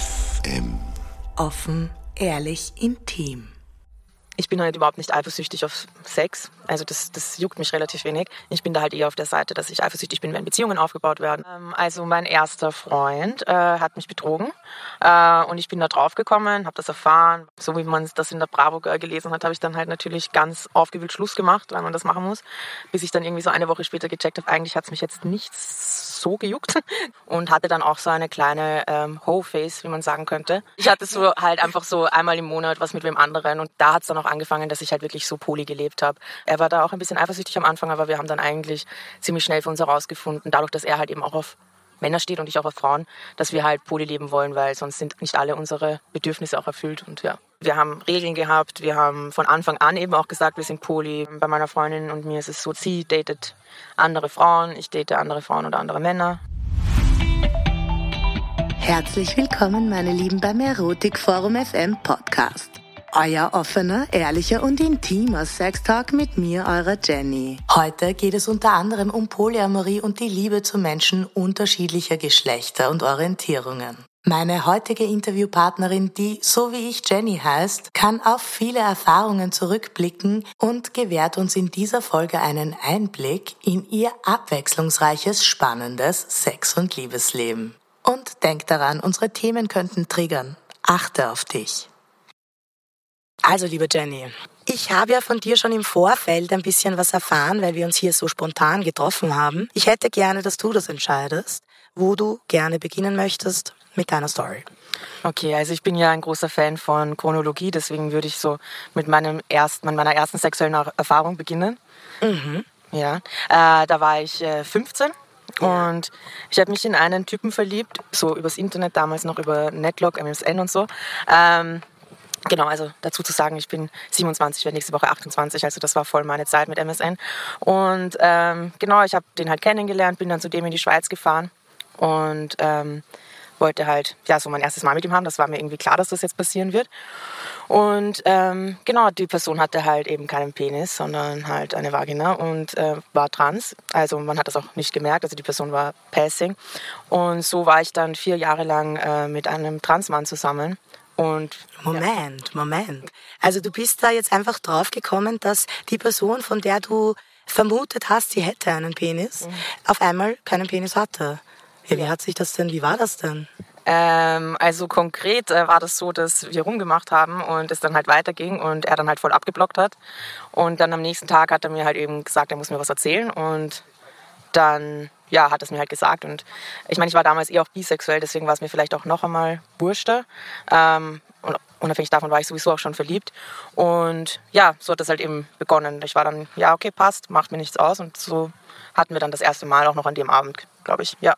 FM. Offen, ehrlich, intim. Ich bin halt überhaupt nicht eifersüchtig auf Sex. Also das, das juckt mich relativ wenig. Ich bin da halt eher auf der Seite, dass ich eifersüchtig bin, wenn Beziehungen aufgebaut werden. Ähm, also mein erster Freund äh, hat mich betrogen äh, und ich bin da drauf gekommen, habe das erfahren. So wie man das in der Bravo gelesen hat, habe ich dann halt natürlich ganz aufgewühlt Schluss gemacht, weil man das machen muss. Bis ich dann irgendwie so eine Woche später gecheckt habe, eigentlich hat es mich jetzt nichts so gejuckt und hatte dann auch so eine kleine ähm, Ho-Face, wie man sagen könnte. Ich hatte so halt einfach so einmal im Monat was mit wem anderen und da hat es dann auch angefangen, dass ich halt wirklich so poly gelebt habe. Er war da auch ein bisschen eifersüchtig am Anfang, aber wir haben dann eigentlich ziemlich schnell für uns herausgefunden, dadurch, dass er halt eben auch auf Männer steht und ich auch auf Frauen, dass wir halt poly leben wollen, weil sonst sind nicht alle unsere Bedürfnisse auch erfüllt und ja. Wir haben Regeln gehabt, wir haben von Anfang an eben auch gesagt, wir sind poly. Bei meiner Freundin und mir ist es so, sie datet andere Frauen, ich date andere Frauen oder andere Männer. Herzlich willkommen, meine Lieben, beim Erotik Forum FM Podcast. Euer offener, ehrlicher und intimer Sextalk mit mir, eurer Jenny. Heute geht es unter anderem um Polyamorie und die Liebe zu Menschen unterschiedlicher Geschlechter und Orientierungen. Meine heutige Interviewpartnerin, die so wie ich Jenny heißt, kann auf viele Erfahrungen zurückblicken und gewährt uns in dieser Folge einen Einblick in ihr abwechslungsreiches, spannendes Sex- und Liebesleben. Und denk daran, unsere Themen könnten triggern. Achte auf dich. Also, liebe Jenny, ich habe ja von dir schon im Vorfeld ein bisschen was erfahren, weil wir uns hier so spontan getroffen haben. Ich hätte gerne, dass du das entscheidest, wo du gerne beginnen möchtest mit deiner Story. Okay, also ich bin ja ein großer Fan von Chronologie, deswegen würde ich so mit meinem ersten, mit meiner ersten sexuellen Erfahrung beginnen. Mhm. Ja, äh, da war ich äh, 15 und ich habe mich in einen Typen verliebt, so übers Internet, damals noch über Netlog, MSN und so. Ähm, Genau, also dazu zu sagen, ich bin 27, werde nächste Woche 28, also das war voll meine Zeit mit MSN. Und ähm, genau, ich habe den halt kennengelernt, bin dann zu dem in die Schweiz gefahren und ähm, wollte halt ja so mein erstes Mal mit ihm haben. Das war mir irgendwie klar, dass das jetzt passieren wird. Und ähm, genau, die Person hatte halt eben keinen Penis, sondern halt eine Vagina und äh, war trans. Also man hat das auch nicht gemerkt. Also die Person war passing. Und so war ich dann vier Jahre lang äh, mit einem Transmann zusammen. Und Moment, ja. Moment. Also du bist da jetzt einfach drauf gekommen, dass die Person, von der du vermutet hast, sie hätte einen Penis, mhm. auf einmal keinen Penis hatte. Ja, wie hat sich das denn, wie war das denn? Ähm, also konkret äh, war das so, dass wir rumgemacht haben und es dann halt weiterging und er dann halt voll abgeblockt hat. Und dann am nächsten Tag hat er mir halt eben gesagt, er muss mir was erzählen und dann ja, hat es mir halt gesagt. Und ich meine, ich war damals eh auch bisexuell, deswegen war es mir vielleicht auch noch einmal wurschter. Ähm, und unabhängig davon war ich sowieso auch schon verliebt. Und ja, so hat das halt eben begonnen. Ich war dann, ja, okay, passt, macht mir nichts aus. Und so hatten wir dann das erste Mal auch noch an dem Abend, glaube ich, ja.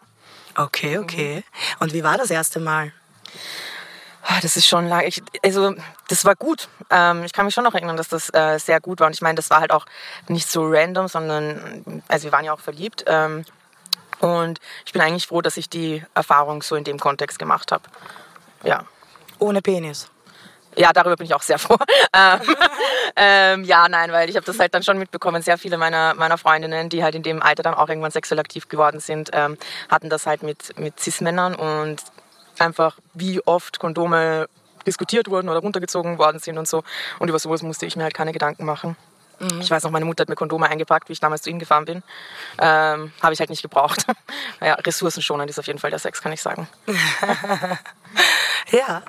Okay, okay. Und wie war das erste Mal? Ah, das ist schon lange. Ich, also, das war gut. Ähm, ich kann mich schon noch erinnern, dass das äh, sehr gut war. Und ich meine, das war halt auch nicht so random, sondern, also wir waren ja auch verliebt. Ähm, und ich bin eigentlich froh, dass ich die Erfahrung so in dem Kontext gemacht habe. Ja. Ohne Penis. Ja, darüber bin ich auch sehr froh. ähm, ähm, ja, nein, weil ich habe das halt dann schon mitbekommen. Sehr viele meiner, meiner Freundinnen, die halt in dem Alter dann auch irgendwann sexuell aktiv geworden sind, ähm, hatten das halt mit, mit Cis-Männern und einfach wie oft Kondome diskutiert wurden oder runtergezogen worden sind und so. Und über sowas musste ich mir halt keine Gedanken machen. Mhm. Ich weiß noch, meine Mutter hat mir Kondome eingepackt, wie ich damals zu ihm gefahren bin. Ähm, Habe ich halt nicht gebraucht. ja, ressourcenschonend ist auf jeden Fall der Sex, kann ich sagen. ja.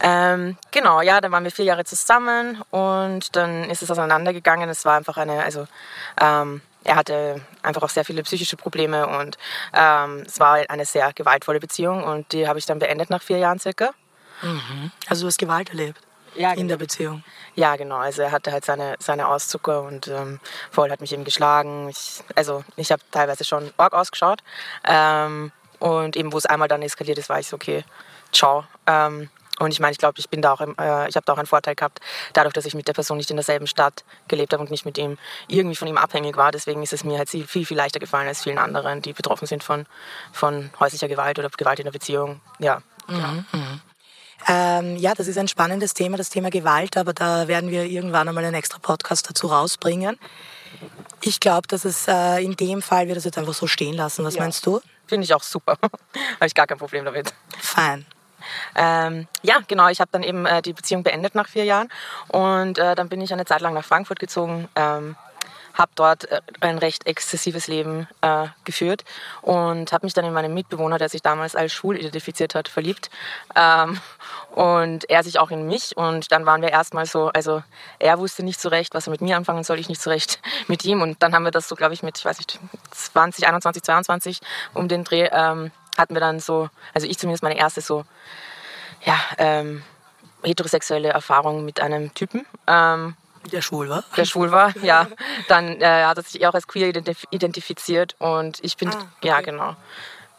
Ähm, genau, ja, dann waren wir vier Jahre zusammen und dann ist es auseinandergegangen. Es war einfach eine, also ähm, er hatte einfach auch sehr viele psychische Probleme und ähm, es war eine sehr gewaltvolle Beziehung und die habe ich dann beendet nach vier Jahren circa. Mhm. Also du hast Gewalt erlebt? Ja, in genau. der Beziehung. Ja, genau. Also er hatte halt seine, seine Auszucker und ähm, Voll hat mich eben geschlagen. Ich, also ich habe teilweise schon arg ausgeschaut. Ähm, und eben, wo es einmal dann eskaliert ist, war ich so, okay, ciao. Ähm, und ich meine, ich glaube, ich bin da auch, äh, ich habe da auch einen Vorteil gehabt, dadurch, dass ich mit der Person nicht in derselben Stadt gelebt habe und nicht mit ihm irgendwie von ihm abhängig war. Deswegen ist es mir halt viel, viel leichter gefallen als vielen anderen, die betroffen sind von, von häuslicher Gewalt oder Gewalt in der Beziehung. Ja. Mhm, mhm. Ähm, ja, das ist ein spannendes Thema, das Thema Gewalt, aber da werden wir irgendwann einmal einen extra Podcast dazu rausbringen. Ich glaube, dass es äh, in dem Fall wir das jetzt einfach so stehen lassen. Was ja. meinst du? Finde ich auch super. Habe ich gar kein Problem damit. Fein. Ähm, ja, genau, ich habe dann eben äh, die Beziehung beendet nach vier Jahren und äh, dann bin ich eine Zeit lang nach Frankfurt gezogen. Ähm, habe dort äh, ein recht exzessives Leben äh, geführt und habe mich dann in meinen Mitbewohner, der sich damals als schwul identifiziert hat, verliebt. Ähm, und er sich auch in mich. Und dann waren wir erstmal so, also er wusste nicht so recht, was er mit mir anfangen soll, ich nicht so recht mit ihm. Und dann haben wir das so, glaube ich, mit, ich weiß nicht, 20, 21, 22 um den Dreh, ähm, hatten wir dann so, also ich zumindest meine erste so, ja, ähm, heterosexuelle Erfahrung mit einem Typen. Ähm, der schwul war? Der schwul war, ja. Dann äh, hat er sich auch als queer identif identifiziert und ich bin, ah, okay. ja genau.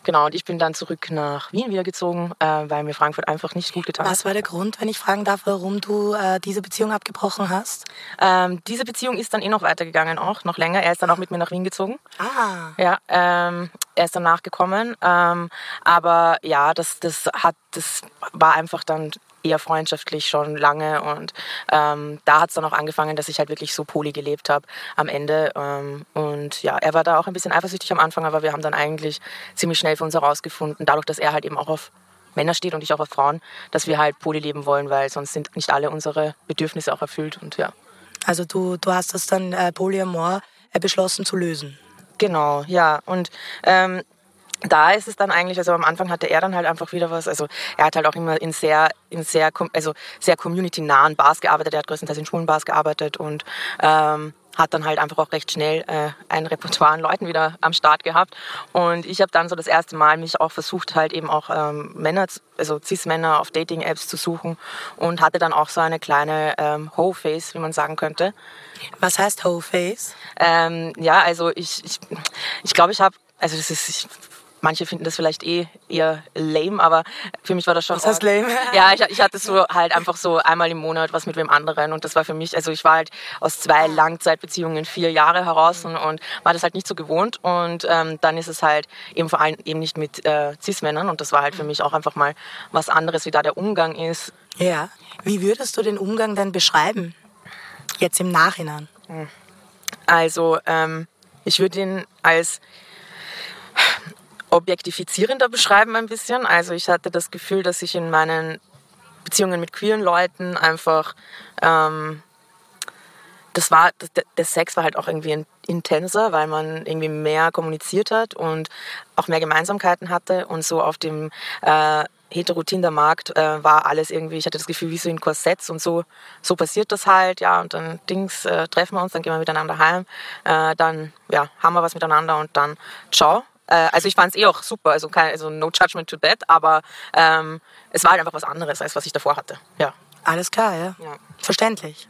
Genau, und ich bin dann zurück nach Wien wieder gezogen, äh, weil mir Frankfurt einfach nicht gut getan hat. Was war der Grund, wenn ich fragen darf, warum du äh, diese Beziehung abgebrochen hast? Ähm, diese Beziehung ist dann eh noch weitergegangen, auch noch länger. Er ist dann auch mit mir nach Wien gezogen. Ah. Ja, ähm, er ist danach gekommen. Ähm, aber ja, das, das, hat, das war einfach dann eher freundschaftlich schon lange und ähm, da hat es dann auch angefangen, dass ich halt wirklich so poly gelebt habe am Ende ähm, und ja, er war da auch ein bisschen eifersüchtig am Anfang, aber wir haben dann eigentlich ziemlich schnell für uns herausgefunden, dadurch, dass er halt eben auch auf Männer steht und ich auch auf Frauen, dass wir halt poly leben wollen, weil sonst sind nicht alle unsere Bedürfnisse auch erfüllt und ja. Also du, du hast das dann äh, Polyamor äh, beschlossen zu lösen? Genau, ja und ähm, da ist es dann eigentlich, also am Anfang hatte er dann halt einfach wieder was, also er hat halt auch immer in sehr, in sehr, also sehr community-nahen Bars gearbeitet, er hat größtenteils in Schulenbars gearbeitet und ähm, hat dann halt einfach auch recht schnell äh, ein Repertoire an Leuten wieder am Start gehabt. Und ich habe dann so das erste Mal mich auch versucht, halt eben auch ähm, Männer, also Cis-Männer auf Dating-Apps zu suchen und hatte dann auch so eine kleine ähm, Ho-Face, wie man sagen könnte. Was heißt Ho-Face? Ähm, ja, also ich, ich, ich glaube, ich habe, also das ist, ich manche finden das vielleicht eh eher lame, aber für mich war das schon. Was heißt lame? Ja, ich, ich, hatte so halt einfach so einmal im Monat was mit wem anderen und das war für mich, also ich war halt aus zwei Langzeitbeziehungen vier Jahre heraus und, und war das halt nicht so gewohnt und ähm, dann ist es halt eben vor allem eben nicht mit äh, Cis-Männern und das war halt für mich auch einfach mal was anderes, wie da der Umgang ist. Ja. Wie würdest du den Umgang denn beschreiben? Jetzt im Nachhinein. Also, ähm, ich würde ihn als objektifizierender beschreiben ein bisschen. Also ich hatte das Gefühl, dass ich in meinen Beziehungen mit queeren Leuten einfach ähm, das war der Sex war halt auch irgendwie intenser, weil man irgendwie mehr kommuniziert hat und auch mehr Gemeinsamkeiten hatte und so auf dem äh, Hetero-Tinder-Markt äh, war alles irgendwie, ich hatte das Gefühl, wie so in Korsetts und so, so passiert das halt, ja, und dann Dings, äh, treffen wir uns, dann gehen wir miteinander heim, äh, dann, ja, haben wir was miteinander und dann ciao. Äh, also ich fand es eh auch super, also, kein, also no judgment to that, aber ähm, es war halt einfach was anderes, als was ich davor hatte. Ja. Alles klar, ja. ja. Verständlich.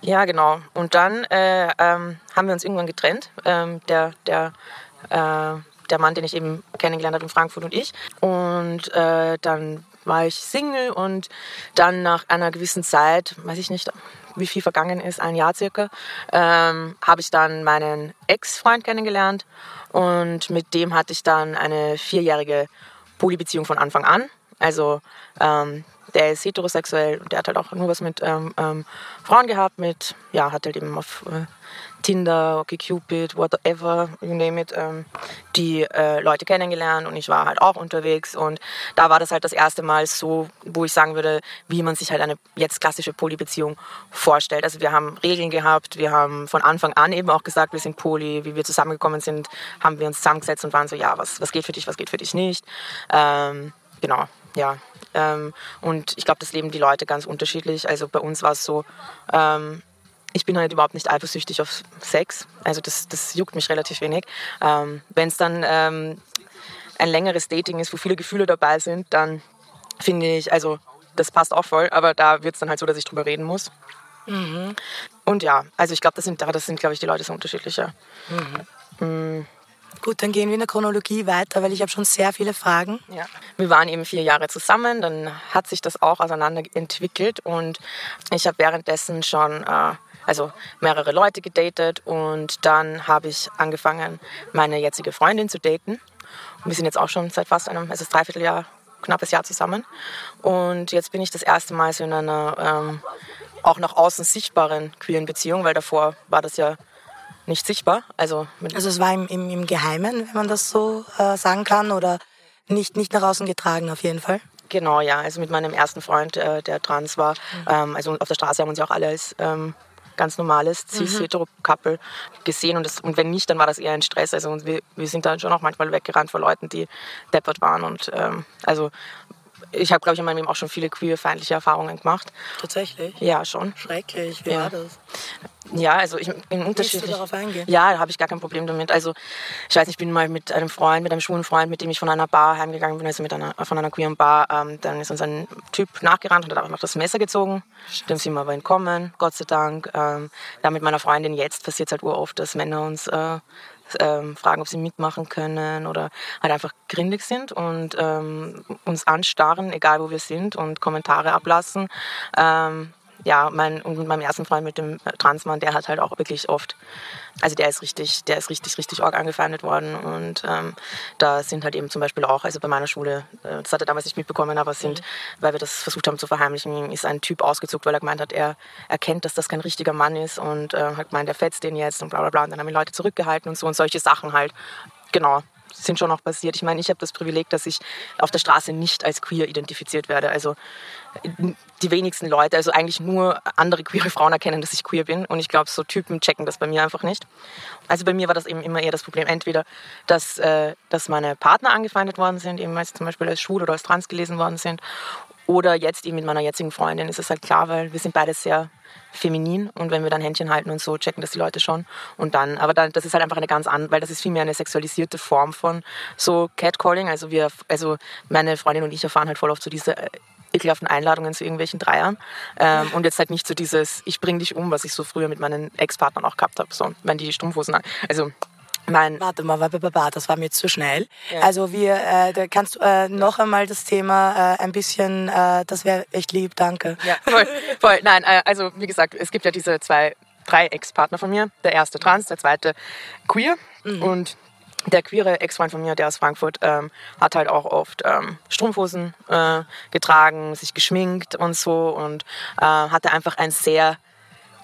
Ja, genau. Und dann äh, ähm, haben wir uns irgendwann getrennt. Ähm, der, der, äh, der Mann, den ich eben kennengelernt habe in Frankfurt und ich. Und äh, dann war ich Single und dann nach einer gewissen Zeit, weiß ich nicht, wie viel vergangen ist, ein Jahr circa, ähm, habe ich dann meinen Ex-Freund kennengelernt und mit dem hatte ich dann eine vierjährige Polybeziehung von Anfang an. Also ähm, der ist heterosexuell und der hat halt auch nur was mit ähm, ähm, Frauen gehabt, mit, ja, hat halt eben auf äh, Tinder, OkCupid, whatever, you name it, ähm, die äh, Leute kennengelernt und ich war halt auch unterwegs und da war das halt das erste Mal so, wo ich sagen würde, wie man sich halt eine jetzt klassische Polybeziehung vorstellt. Also wir haben Regeln gehabt, wir haben von Anfang an eben auch gesagt, wir sind Poly, wie wir zusammengekommen sind, haben wir uns zusammengesetzt und waren so, ja, was, was geht für dich, was geht für dich nicht. Ähm, genau, ja. Ähm, und ich glaube, das leben die Leute ganz unterschiedlich. Also bei uns war es so, ähm, ich bin halt überhaupt nicht eifersüchtig auf Sex. Also das, das juckt mich relativ wenig. Ähm, Wenn es dann ähm, ein längeres Dating ist, wo viele Gefühle dabei sind, dann finde ich, also das passt auch voll, aber da wird es dann halt so, dass ich drüber reden muss. Mhm. Und ja, also ich glaube, das sind, das sind glaube ich, die Leute so unterschiedlicher. Mhm. Mhm. Gut, dann gehen wir in der Chronologie weiter, weil ich habe schon sehr viele Fragen. Ja. Wir waren eben vier Jahre zusammen, dann hat sich das auch auseinander entwickelt und ich habe währenddessen schon äh, also mehrere Leute gedatet und dann habe ich angefangen, meine jetzige Freundin zu daten. Und wir sind jetzt auch schon seit fast einem, also Dreivierteljahr, knappes Jahr zusammen. Und jetzt bin ich das erste Mal so in einer ähm, auch nach außen sichtbaren queeren Beziehung, weil davor war das ja nicht sichtbar. Also, also es war im, im, im Geheimen, wenn man das so äh, sagen kann, oder nicht, nicht nach außen getragen auf jeden Fall? Genau, ja. Also mit meinem ersten Freund, äh, der trans war. Mhm. Ähm, also auf der Straße haben uns ja auch alle als ähm, ganz normales cis-hetero-Couple mhm. gesehen. Und, das, und wenn nicht, dann war das eher ein Stress. Also wir, wir sind dann schon auch manchmal weggerannt vor Leuten, die deppert waren. Und ähm, also ich habe, glaube ich, in meinem Leben auch schon viele queerfeindliche Erfahrungen gemacht. Tatsächlich? Ja, schon. Schrecklich. Wie ja. war das? Ja, also ich in Unterschied. du darauf eingehen? Ja, da habe ich gar kein Problem damit. Also ich weiß, ich bin mal mit einem Freund, mit einem schwulen Freund, mit dem ich von einer Bar heimgegangen bin, also mit einer von einer queeren Bar. Ähm, dann ist uns ein Typ nachgerannt und hat einfach das Messer gezogen. Scheiße. Dem sind wir aber entkommen, Gott sei Dank. Ähm, da mit meiner Freundin jetzt passiert es halt uroft, dass Männer uns äh, ähm, fragen, ob sie mitmachen können oder halt einfach grindig sind und ähm, uns anstarren, egal wo wir sind und Kommentare ablassen. Ähm, ja, mein, und mit meinem ersten Freund, mit dem Transmann, der hat halt auch wirklich oft, also der ist richtig, der ist richtig, richtig arg angefeindet worden. Und ähm, da sind halt eben zum Beispiel auch, also bei meiner Schule, äh, das hat er damals nicht mitbekommen, aber sind, mhm. weil wir das versucht haben zu verheimlichen, ist ein Typ ausgezuckt, weil er gemeint hat, er erkennt, dass das kein richtiger Mann ist und äh, hat gemeint, er fetzt den jetzt und bla bla bla. Und dann haben ihn Leute zurückgehalten und so und solche Sachen halt. Genau, sind schon auch passiert. Ich meine, ich habe das Privileg, dass ich auf der Straße nicht als queer identifiziert werde. Also die wenigsten Leute, also eigentlich nur andere queere Frauen erkennen, dass ich queer bin. Und ich glaube, so Typen checken das bei mir einfach nicht. Also bei mir war das eben immer eher das Problem, entweder, dass, äh, dass meine Partner angefeindet worden sind, eben als zum Beispiel als schwul oder als trans gelesen worden sind. Oder jetzt eben mit meiner jetzigen Freundin ist es halt klar, weil wir sind beide sehr feminin und wenn wir dann Händchen halten und so, checken das die Leute schon. Und dann, aber dann, das ist halt einfach eine ganz andere, weil das ist vielmehr eine sexualisierte Form von so Catcalling. Also wir, also meine Freundin und ich erfahren halt voll oft so diese äh, ekelhaften Einladungen zu irgendwelchen Dreiern. Ähm, und jetzt halt nicht so dieses, ich bring dich um, was ich so früher mit meinen Ex-Partnern auch gehabt habe. So, wenn die Strumpfhosen, also Nein. Warte mal, das war mir zu schnell. Ja. Also wir, äh, da kannst du äh, noch einmal das Thema äh, ein bisschen, äh, das wäre echt lieb, danke. Ja, voll, voll. Nein, äh, also wie gesagt, es gibt ja diese zwei, drei Ex-Partner von mir. Der erste trans, der zweite queer mhm. und der queere Ex-Freund von mir, der aus Frankfurt, ähm, hat halt auch oft ähm, Strumpfhosen äh, getragen, sich geschminkt und so und äh, hatte einfach ein sehr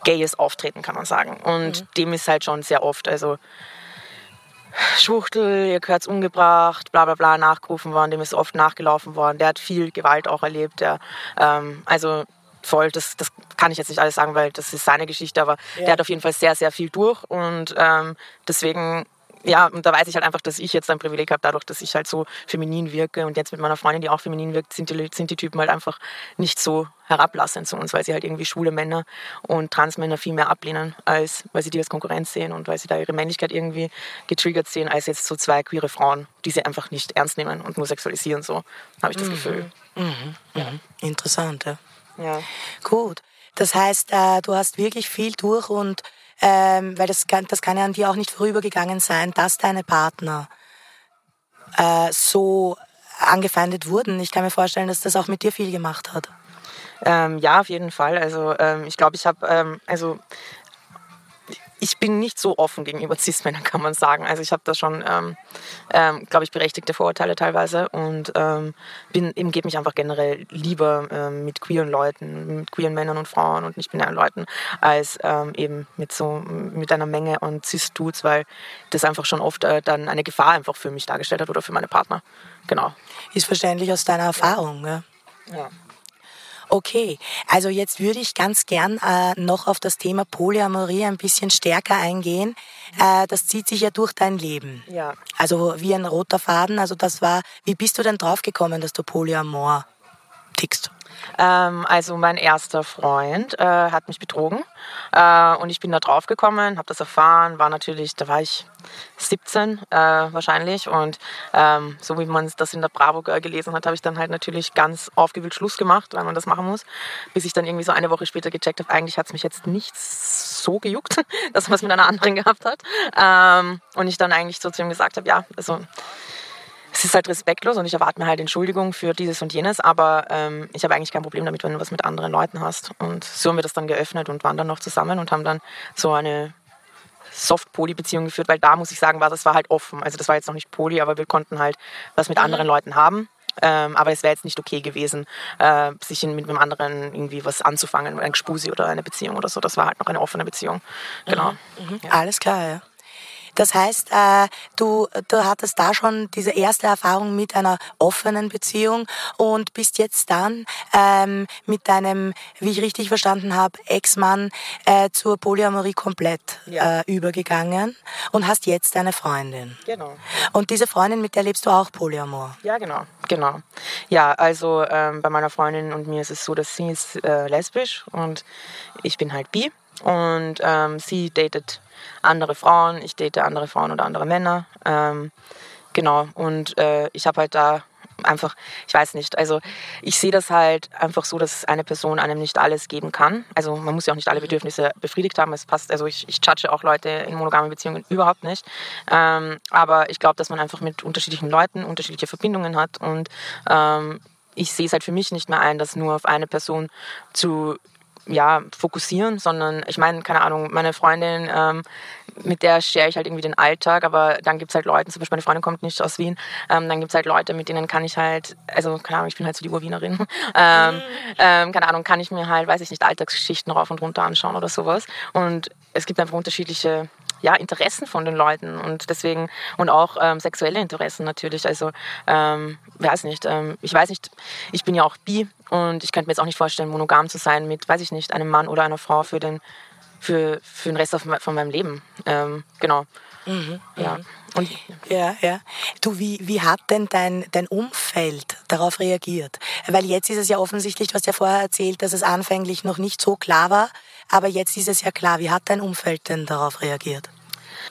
gayes Auftreten, kann man sagen. Und mhm. dem ist halt schon sehr oft, also Schwuchtel, ihr gehört's umgebracht, bla bla bla nachgerufen worden, dem ist oft nachgelaufen worden. Der hat viel Gewalt auch erlebt. Der, ähm, also voll, das, das kann ich jetzt nicht alles sagen, weil das ist seine Geschichte, aber ja. der hat auf jeden Fall sehr, sehr viel durch und ähm, deswegen ja, und da weiß ich halt einfach, dass ich jetzt ein Privileg habe, dadurch, dass ich halt so feminin wirke. Und jetzt mit meiner Freundin, die auch feminin wirkt, sind die, sind die Typen halt einfach nicht so herablassend zu uns, weil sie halt irgendwie schwule Männer und Transmänner viel mehr ablehnen, als weil sie die als Konkurrenz sehen und weil sie da ihre Männlichkeit irgendwie getriggert sehen, als jetzt so zwei queere Frauen, die sie einfach nicht ernst nehmen und nur sexualisieren. So habe ich das mhm. Gefühl. Mhm. Ja. Mhm. Interessant, ja. ja. Gut. Das heißt, äh, du hast wirklich viel durch und ähm, weil das kann, das kann ja an dir auch nicht vorübergegangen sein, dass deine Partner äh, so angefeindet wurden. Ich kann mir vorstellen, dass das auch mit dir viel gemacht hat. Ähm, ja, auf jeden Fall. Also ähm, ich glaube, ich habe, ähm, also ich bin nicht so offen gegenüber Cis-Männern, kann man sagen. Also ich habe da schon, ähm, ähm, glaube ich, berechtigte Vorurteile teilweise und ähm, bin, eben gebe mich einfach generell lieber ähm, mit queeren Leuten, mit queeren Männern und Frauen und nicht-binären Leuten, als ähm, eben mit so mit einer Menge an Cis-Dudes, weil das einfach schon oft äh, dann eine Gefahr einfach für mich dargestellt hat oder für meine Partner. Genau. Ist verständlich aus deiner Erfahrung, ja. ja. Okay, also jetzt würde ich ganz gern äh, noch auf das Thema Polyamorie ein bisschen stärker eingehen. Äh, das zieht sich ja durch dein Leben. Ja. Also wie ein roter Faden. Also das war, wie bist du denn draufgekommen, dass du Polyamor tickst? Ähm, also mein erster Freund äh, hat mich betrogen. Äh, und ich bin da drauf gekommen, habe das erfahren, war natürlich, da war ich 17 äh, wahrscheinlich. Und ähm, so wie man das in der Bravo gelesen hat, habe ich dann halt natürlich ganz aufgewühlt Schluss gemacht, weil man das machen muss, bis ich dann irgendwie so eine Woche später gecheckt habe, eigentlich hat es mich jetzt nicht so gejuckt, dass man es mit einer anderen gehabt hat. Ähm, und ich dann eigentlich so zu ihm gesagt habe, ja, also es ist halt respektlos und ich erwarte mir halt Entschuldigung für dieses und jenes, aber ähm, ich habe eigentlich kein Problem damit, wenn du was mit anderen Leuten hast. Und so haben wir das dann geöffnet und waren dann noch zusammen und haben dann so eine Soft-Poly-Beziehung geführt, weil da muss ich sagen, war das war halt offen. Also das war jetzt noch nicht Poly, aber wir konnten halt was mit mhm. anderen Leuten haben. Ähm, aber es wäre jetzt nicht okay gewesen, äh, sich mit einem anderen irgendwie was anzufangen, ein Gespusi oder eine Beziehung oder so. Das war halt noch eine offene Beziehung. Genau. Mhm. Mhm. Ja. Alles klar, ja. Das heißt, äh, du, du hattest da schon diese erste Erfahrung mit einer offenen Beziehung und bist jetzt dann ähm, mit deinem, wie ich richtig verstanden habe, Ex-Mann äh, zur Polyamorie komplett ja. äh, übergegangen und hast jetzt eine Freundin. Genau. Und diese Freundin, mit der lebst du auch Polyamor? Ja, genau. Genau. Ja, also ähm, bei meiner Freundin und mir ist es so, dass sie ist äh, lesbisch und ich bin halt bi. Und ähm, sie datet andere Frauen, ich date andere Frauen oder andere Männer. Ähm, genau, und äh, ich habe halt da einfach, ich weiß nicht, also ich sehe das halt einfach so, dass eine Person einem nicht alles geben kann. Also man muss ja auch nicht alle Bedürfnisse befriedigt haben. Es passt, also ich, ich judge auch Leute in monogamen Beziehungen überhaupt nicht. Ähm, aber ich glaube, dass man einfach mit unterschiedlichen Leuten unterschiedliche Verbindungen hat und ähm, ich sehe es halt für mich nicht mehr ein, das nur auf eine Person zu ja, fokussieren, sondern ich meine, keine Ahnung, meine Freundin, ähm, mit der share ich halt irgendwie den Alltag, aber dann gibt es halt Leute, zum Beispiel meine Freundin kommt nicht aus Wien, ähm, dann gibt es halt Leute, mit denen kann ich halt, also keine Ahnung, ich bin halt so die Urwienerin, ähm, ähm, keine Ahnung, kann ich mir halt, weiß ich nicht, Alltagsgeschichten rauf und runter anschauen oder sowas. Und es gibt einfach unterschiedliche ja, Interessen von den Leuten und deswegen und auch ähm, sexuelle Interessen natürlich. Also ähm, weiß nicht, ähm, ich weiß nicht, ich bin ja auch bi und ich könnte mir jetzt auch nicht vorstellen, monogam zu sein mit, weiß ich nicht, einem Mann oder einer Frau für den für, für den Rest von meinem Leben. Ähm, genau. Mhm, ja. Mhm. Und ja, ja. Du, wie, wie hat denn dein, dein Umfeld darauf reagiert? Weil jetzt ist es ja offensichtlich, du hast ja vorher erzählt, dass es anfänglich noch nicht so klar war, aber jetzt ist es ja klar. Wie hat dein Umfeld denn darauf reagiert?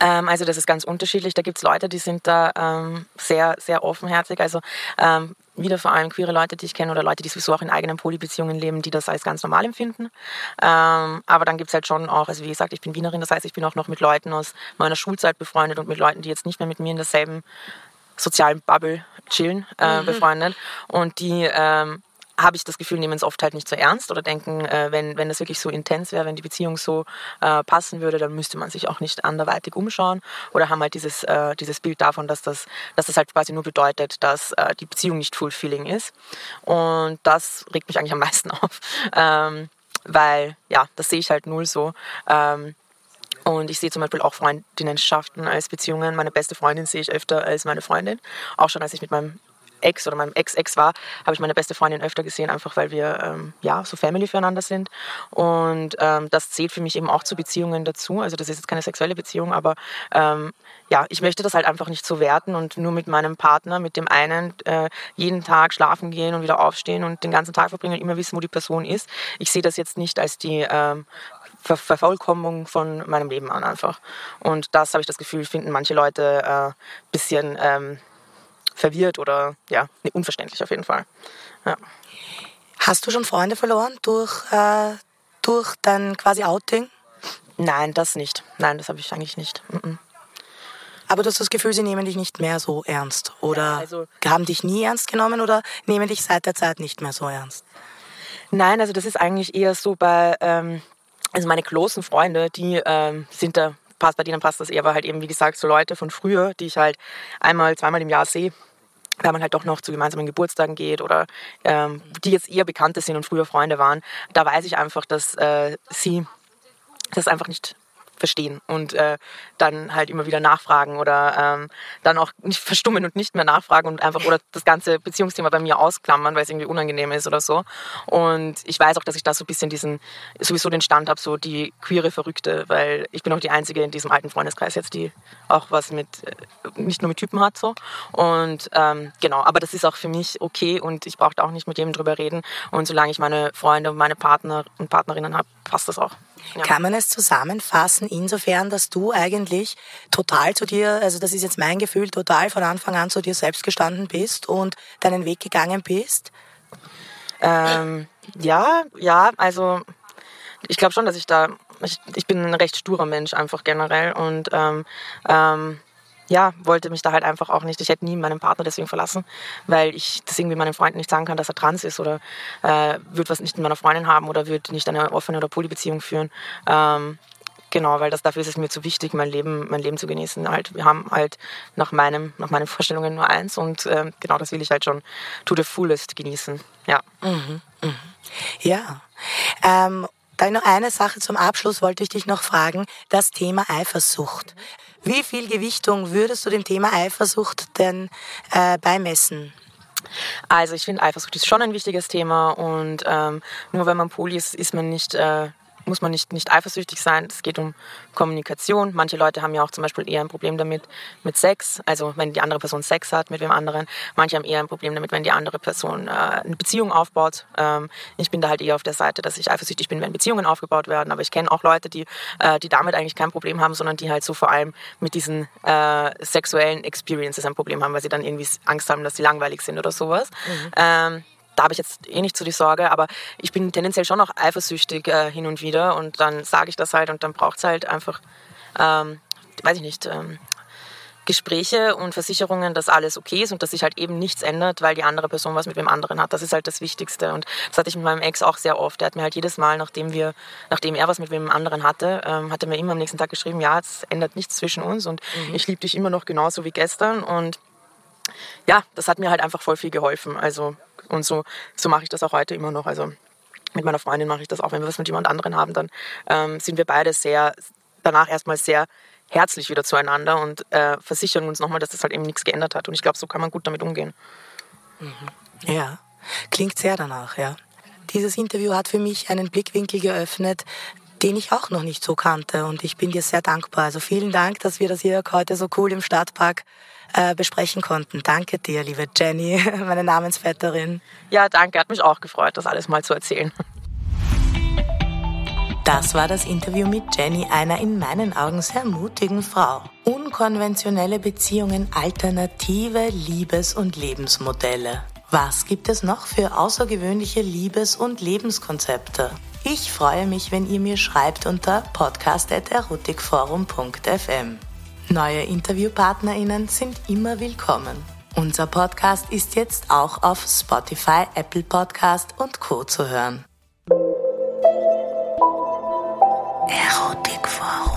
Ähm, also das ist ganz unterschiedlich. Da gibt es Leute, die sind da ähm, sehr, sehr offenherzig. Also ähm, wieder vor allem queere Leute, die ich kenne oder Leute, die sowieso auch in eigenen Polybeziehungen leben, die das als ganz normal empfinden. Ähm, aber dann gibt es halt schon auch, also wie gesagt, ich bin Wienerin, das heißt, ich bin auch noch mit Leuten aus meiner Schulzeit befreundet und mit Leuten, die jetzt nicht mehr mit mir in derselben sozialen Bubble chillen, äh, mhm. befreundet. Und die ähm, habe ich das Gefühl, nehmen es oft halt nicht so ernst oder denken, äh, wenn, wenn das wirklich so intens wäre, wenn die Beziehung so äh, passen würde, dann müsste man sich auch nicht anderweitig umschauen oder haben halt dieses, äh, dieses Bild davon, dass das, dass das halt quasi nur bedeutet, dass äh, die Beziehung nicht fulfilling ist. Und das regt mich eigentlich am meisten auf, ähm, weil ja, das sehe ich halt null so. Ähm, und ich sehe zum Beispiel auch Freundinnenschaften als Beziehungen. Meine beste Freundin sehe ich öfter als meine Freundin. Auch schon als ich mit meinem Ex oder meinem Ex-Ex war, habe ich meine beste Freundin öfter gesehen, einfach weil wir ähm, ja so Family füreinander sind. Und ähm, das zählt für mich eben auch zu Beziehungen dazu. Also das ist jetzt keine sexuelle Beziehung, aber ähm, ja, ich möchte das halt einfach nicht so werten und nur mit meinem Partner, mit dem einen äh, jeden Tag schlafen gehen und wieder aufstehen und den ganzen Tag verbringen und immer wissen, wo die Person ist. Ich sehe das jetzt nicht als die ähm, Ver Vervollkommnung von meinem Leben an einfach. Und das habe ich das Gefühl, finden manche Leute ein äh, bisschen ähm, verwirrt oder ja, unverständlich auf jeden Fall. Ja. Hast du schon Freunde verloren durch, äh, durch dein quasi Outing? Nein, das nicht. Nein, das habe ich eigentlich nicht. Mm -mm. Aber du hast das Gefühl, sie nehmen dich nicht mehr so ernst oder ja, also haben dich nie ernst genommen oder nehmen dich seit der Zeit nicht mehr so ernst? Nein, also das ist eigentlich eher so bei, ähm, also meine großen Freunde, die ähm, sind da passt, bei denen passt das eher, aber halt eben, wie gesagt, so Leute von früher, die ich halt einmal, zweimal im Jahr sehe, weil man halt doch noch zu gemeinsamen Geburtstagen geht oder ähm, die jetzt eher Bekannte sind und früher Freunde waren, da weiß ich einfach, dass äh, sie das einfach nicht verstehen und äh, dann halt immer wieder nachfragen oder ähm, dann auch nicht verstummen und nicht mehr nachfragen und einfach oder das ganze Beziehungsthema bei mir ausklammern, weil es irgendwie unangenehm ist oder so. Und ich weiß auch, dass ich da so ein bisschen diesen, sowieso den Stand habe, so die queere Verrückte, weil ich bin auch die Einzige in diesem alten Freundeskreis jetzt, die auch was mit, äh, nicht nur mit Typen hat so. Und ähm, genau, aber das ist auch für mich okay und ich brauche auch nicht mit jedem drüber reden. Und solange ich meine Freunde und meine Partner und Partnerinnen habe, passt das auch. Ja. Kann man es zusammenfassen, insofern, dass du eigentlich total zu dir, also das ist jetzt mein Gefühl, total von Anfang an zu dir selbst gestanden bist und deinen Weg gegangen bist? Ähm, ja, ja, also ich glaube schon, dass ich da, ich, ich, bin ein recht sturer Mensch einfach generell und ähm, ähm, ja, wollte mich da halt einfach auch nicht, ich hätte nie meinen Partner deswegen verlassen, weil ich das irgendwie meinen Freunden nicht sagen kann, dass er trans ist oder äh, wird was nicht mit meiner Freundin haben oder wird nicht eine offene oder Polybeziehung führen. Ähm, genau, weil das dafür ist es mir zu wichtig, mein Leben, mein Leben zu genießen. Halt, wir haben halt nach meinem, nach meinen Vorstellungen nur eins und äh, genau das will ich halt schon to the fullest genießen. Ja. Mhm, mh. Ja. Ähm, Noch eine Sache zum Abschluss wollte ich dich noch fragen. Das Thema Eifersucht. Wie viel Gewichtung würdest du dem Thema Eifersucht denn äh, beimessen? Also ich finde Eifersucht ist schon ein wichtiges Thema und ähm, nur wenn man poly ist, ist man nicht äh, muss man nicht, nicht eifersüchtig sein. Es geht um Kommunikation. Manche Leute haben ja auch zum Beispiel eher ein Problem damit mit Sex, also wenn die andere Person Sex hat mit wem anderen. Manche haben eher ein Problem damit, wenn die andere Person äh, eine Beziehung aufbaut. Ähm, ich bin da halt eher auf der Seite, dass ich eifersüchtig bin, wenn Beziehungen aufgebaut werden. Aber ich kenne auch Leute, die, äh, die damit eigentlich kein Problem haben, sondern die halt so vor allem mit diesen äh, sexuellen Experiences ein Problem haben, weil sie dann irgendwie Angst haben, dass sie langweilig sind oder sowas. Mhm. Ähm, da habe ich jetzt eh nicht so die Sorge, aber ich bin tendenziell schon auch eifersüchtig äh, hin und wieder und dann sage ich das halt und dann braucht es halt einfach, ähm, weiß ich nicht, ähm, Gespräche und Versicherungen, dass alles okay ist und dass sich halt eben nichts ändert, weil die andere Person was mit dem anderen hat. Das ist halt das Wichtigste. Und das hatte ich mit meinem Ex auch sehr oft. Der hat mir halt jedes Mal, nachdem wir, nachdem er was mit wem anderen hatte, ähm, hat er mir immer am nächsten Tag geschrieben, ja, es ändert nichts zwischen uns und mhm. ich liebe dich immer noch genauso wie gestern. Und ja, das hat mir halt einfach voll viel geholfen. Also und so, so mache ich das auch heute immer noch. Also mit meiner Freundin mache ich das auch. Wenn wir was mit jemand anderen haben, dann ähm, sind wir beide sehr, danach erstmal sehr herzlich wieder zueinander und äh, versichern uns nochmal, dass das halt eben nichts geändert hat. Und ich glaube, so kann man gut damit umgehen. Mhm. Ja, klingt sehr danach, ja. Dieses Interview hat für mich einen Blickwinkel geöffnet, den ich auch noch nicht so kannte. Und ich bin dir sehr dankbar. Also vielen Dank, dass wir das hier heute so cool im Stadtpark äh, besprechen konnten. Danke dir, liebe Jenny, meine Namensvetterin. Ja, danke. Hat mich auch gefreut, das alles mal zu erzählen. Das war das Interview mit Jenny, einer in meinen Augen sehr mutigen Frau. Unkonventionelle Beziehungen, alternative Liebes- und Lebensmodelle. Was gibt es noch für außergewöhnliche Liebes- und Lebenskonzepte? Ich freue mich, wenn ihr mir schreibt unter podcast.erotikforum.fm. Neue InterviewpartnerInnen sind immer willkommen. Unser Podcast ist jetzt auch auf Spotify, Apple Podcast und Co. zu hören. Erotikforum.